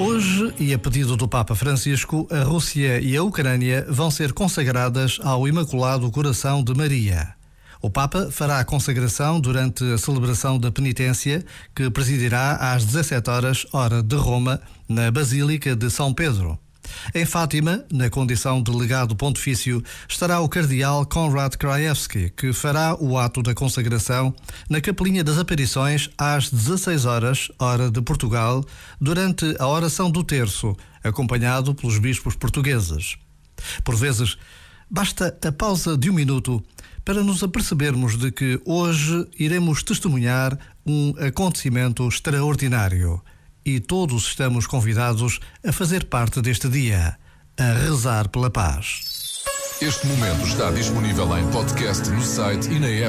Hoje, e a pedido do Papa Francisco, a Rússia e a Ucrânia vão ser consagradas ao Imaculado Coração de Maria. O Papa fará a consagração durante a celebração da penitência, que presidirá às 17 horas, hora de Roma, na Basílica de São Pedro. Em Fátima, na condição de legado pontifício, estará o cardeal Konrad Krajewski, que fará o ato da consagração na Capelinha das Aparições às 16 horas, hora de Portugal, durante a oração do terço, acompanhado pelos bispos portugueses. Por vezes, basta a pausa de um minuto para nos apercebermos de que hoje iremos testemunhar um acontecimento extraordinário e todos estamos convidados a fazer parte deste dia, a rezar pela paz. Este momento está disponível em podcast no site e na app.